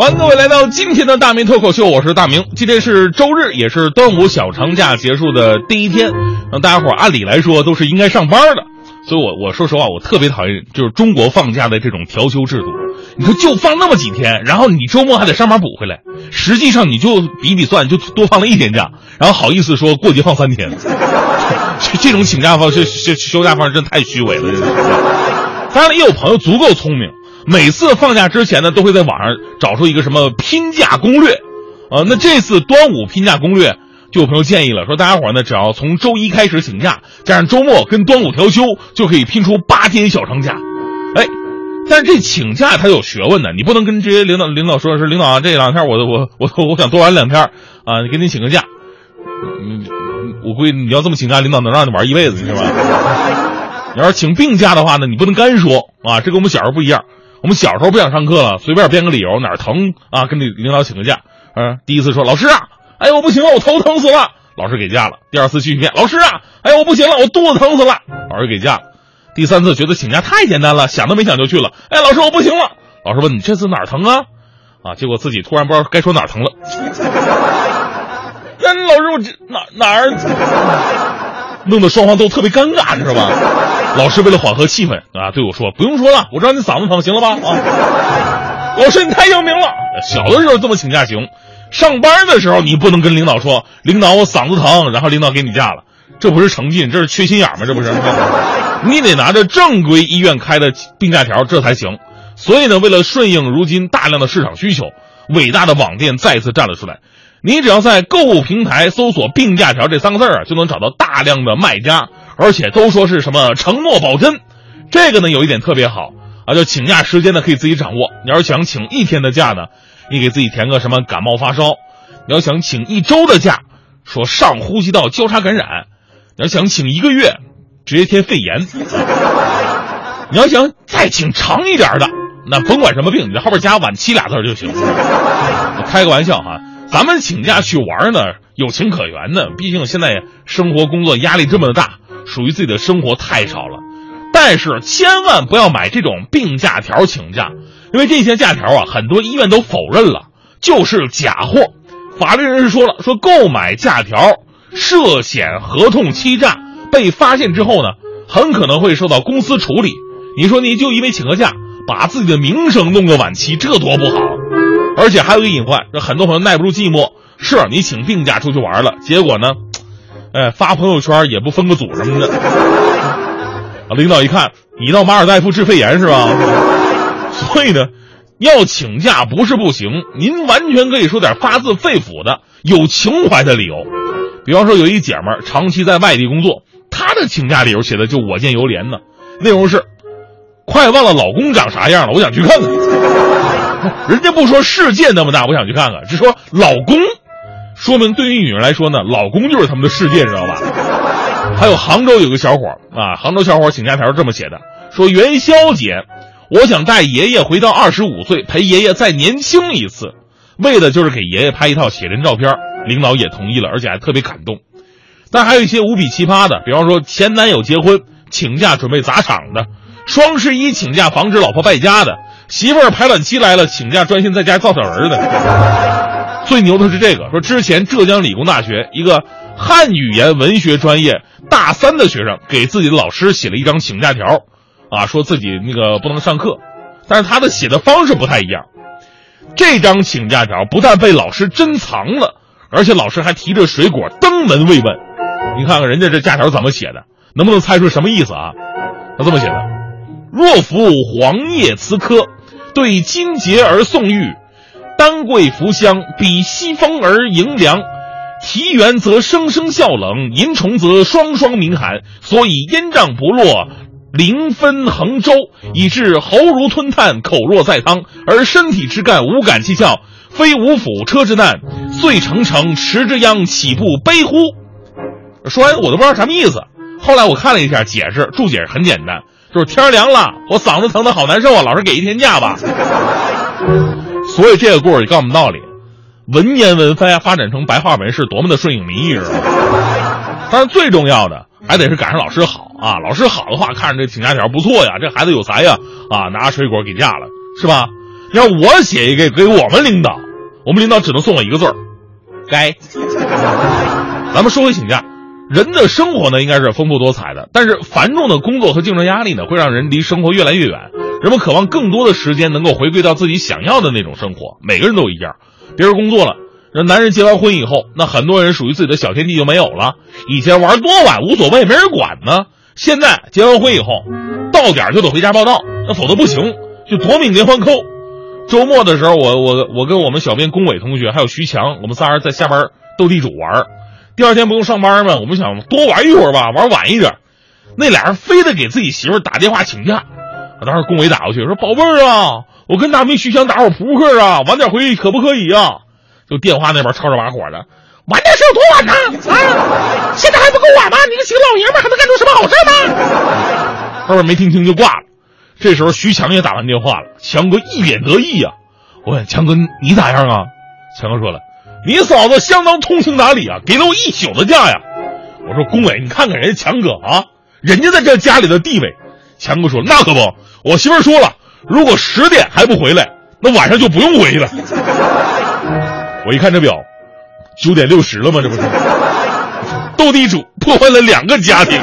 欢迎各位来到今天的大明脱口秀，我是大明。今天是周日，也是端午小长假结束的第一天。那大家伙按理来说都是应该上班的，所以我我说实话，我特别讨厌就是中国放假的这种调休制度。你说就放那么几天，然后你周末还得上班补回来，实际上你就比比算，就多放了一天假，然后好意思说过节放三天，这这种请假方式、休休假方式真太虚伪了。当然，也有朋友足够聪明。每次放假之前呢，都会在网上找出一个什么拼假攻略，啊，那这次端午拼假攻略，就有朋友建议了，说大家伙呢，只要从周一开始请假，加上周末跟端午调休，就可以拼出八天小长假。哎，但是这请假它有学问的，你不能跟这些领导领导说，是领导啊，这两天我我我我想多玩两天啊，给你请个假，嗯，我估计你要这么请假，领导能让你玩一辈子，是吧？你要是请病假的话呢，你不能干说啊，这跟我们小时候不一样。我们小时候不想上课了，随便编个理由，哪儿疼啊，跟你领导请个假。嗯，第一次说老师啊，哎呦我不行了，我头疼死了，老师给假了。第二次继续编，老师啊，哎呦我不行了，我肚子疼死了，老师给假了。第三次觉得请假太简单了，想都没想就去了。哎，老师我不行了，老师问你这次哪儿疼啊？啊，结果自己突然不知道该说哪儿疼了。那 老师我这哪哪儿，弄得双方都特别尴尬，你知道吧？老师为了缓和气氛啊，对我说：“不用说了，我知道你嗓子疼，行了吧？”啊，老师你太要命了。小的时候这么请假行，上班的时候你不能跟领导说：“领导我嗓子疼。”然后领导给你假了，这不是诚信，这是缺心眼吗？这不是？你得拿着正规医院开的病假条，这才行。所以呢，为了顺应如今大量的市场需求，伟大的网店再次站了出来。你只要在购物平台搜索“病假条”这三个字啊，就能找到大量的卖家。而且都说是什么承诺保真，这个呢有一点特别好啊，就请假时间呢可以自己掌握。你要是想请一天的假呢，你给自己填个什么感冒发烧；你要想请一周的假，说上呼吸道交叉感染；你要想请一个月，直接填肺炎；你要想再请长一点的，那甭管什么病，你在后边加晚期俩字就行。开个玩笑哈，咱们请假去玩呢有情可原的，毕竟现在生活工作压力这么的大。属于自己的生活太少了，但是千万不要买这种病假条请假，因为这些假条啊，很多医院都否认了，就是假货。法律人士说了，说购买假条涉嫌合同欺诈，被发现之后呢，很可能会受到公司处理。你说你就因为请个假，把自己的名声弄个晚期，这多不好。而且还有一个隐患，很多朋友耐不住寂寞，是你请病假出去玩了，结果呢？哎，发朋友圈也不分个组什么的。啊，领导一看，你到马尔代夫治肺炎是吧？所以呢，要请假不是不行，您完全可以说点发自肺腑的、有情怀的理由。比方说，有一姐们长期在外地工作，她的请假理由写的就我见犹怜呢。内容是：快忘了老公长啥样了，我想去看看。人家不说世界那么大，我想去看看，只说老公。说明对于女人来说呢，老公就是他们的世界，知道吧？还有杭州有个小伙啊，杭州小伙请假条这么写的：说元宵节，我想带爷爷回到二十五岁，陪爷爷再年轻一次，为的就是给爷爷拍一套写真照片。领导也同意了，而且还特别感动。但还有一些无比奇葩的，比方说前男友结婚请假准备砸场的，双十一请假防止老婆败家的，媳妇儿排卵期来了请假专心在家造小人的。最牛的是这个，说之前浙江理工大学一个汉语言文学专业大三的学生给自己的老师写了一张请假条，啊，说自己那个不能上课，但是他的写的方式不太一样。这张请假条不但被老师珍藏了，而且老师还提着水果登门慰问。你看看人家这假条怎么写的，能不能猜出什么意思啊？他这么写的：若服黄叶辞科，对金节而送玉。丹桂福香，比西风而迎凉；啼猿则声声笑冷，吟虫则双双鸣寒。所以烟瘴不落，灵分横舟，以致喉如吞炭，口若在汤，而身体之干无感气窍，非五府车之难，遂成城池之殃，岂不悲乎？说完我都不知道什么意思。后来我看了一下解释，注解很简单，就是天凉了，我嗓子疼的好难受啊，老师给一天假吧。所以这个故事也告诉我们道理：文言文发发展成白话文是多么的顺应民意，是吧？但是最重要的还得是赶上老师好啊！老师好的话，看着这请假条不错呀，这孩子有才呀啊！拿水果给假了，是吧？让我写一个给我们领导，我们领导只能送我一个字儿，该。咱们说回请假，人的生活呢应该是丰富多彩的，但是繁重的工作和竞争压力呢会让人离生活越来越远。人们渴望更多的时间能够回归到自己想要的那种生活，每个人都一样。别人工作了，那男人结完婚以后，那很多人属于自己的小天地就没有了。以前玩多晚无所谓，没人管呢。现在结完婚以后，到点就得回家报道，那否则不行，就夺命连环扣。周末的时候，我我我跟我们小编龚伟同学还有徐强，我们仨人在下班斗地主玩。第二天不用上班吗？我们想多玩一会儿吧，玩晚一点。那俩人非得给自己媳妇打电话请假。我当时龚伟打过去说：“宝贝儿啊，我跟大明徐强打会扑克啊，晚点回去可不可以啊？”就电话那边吵吵把火的，晚点是有多晚呢？啊，现在还不够晚吗？你个几个老爷们还能干出什么好事吗？后边没听清就挂了。这时候徐强也打完电话了，强哥一脸得意呀。我问强哥你咋样啊？强哥说了。你嫂子相当通情达理啊，给了我一宿的假呀。我说龚伟，你看看人家强哥啊，人家在这家里的地位。强哥说那可不，我媳妇说了，如果十点还不回来，那晚上就不用回去了。我一看这表，九点六十了吗？这不是斗地主破坏了两个家庭。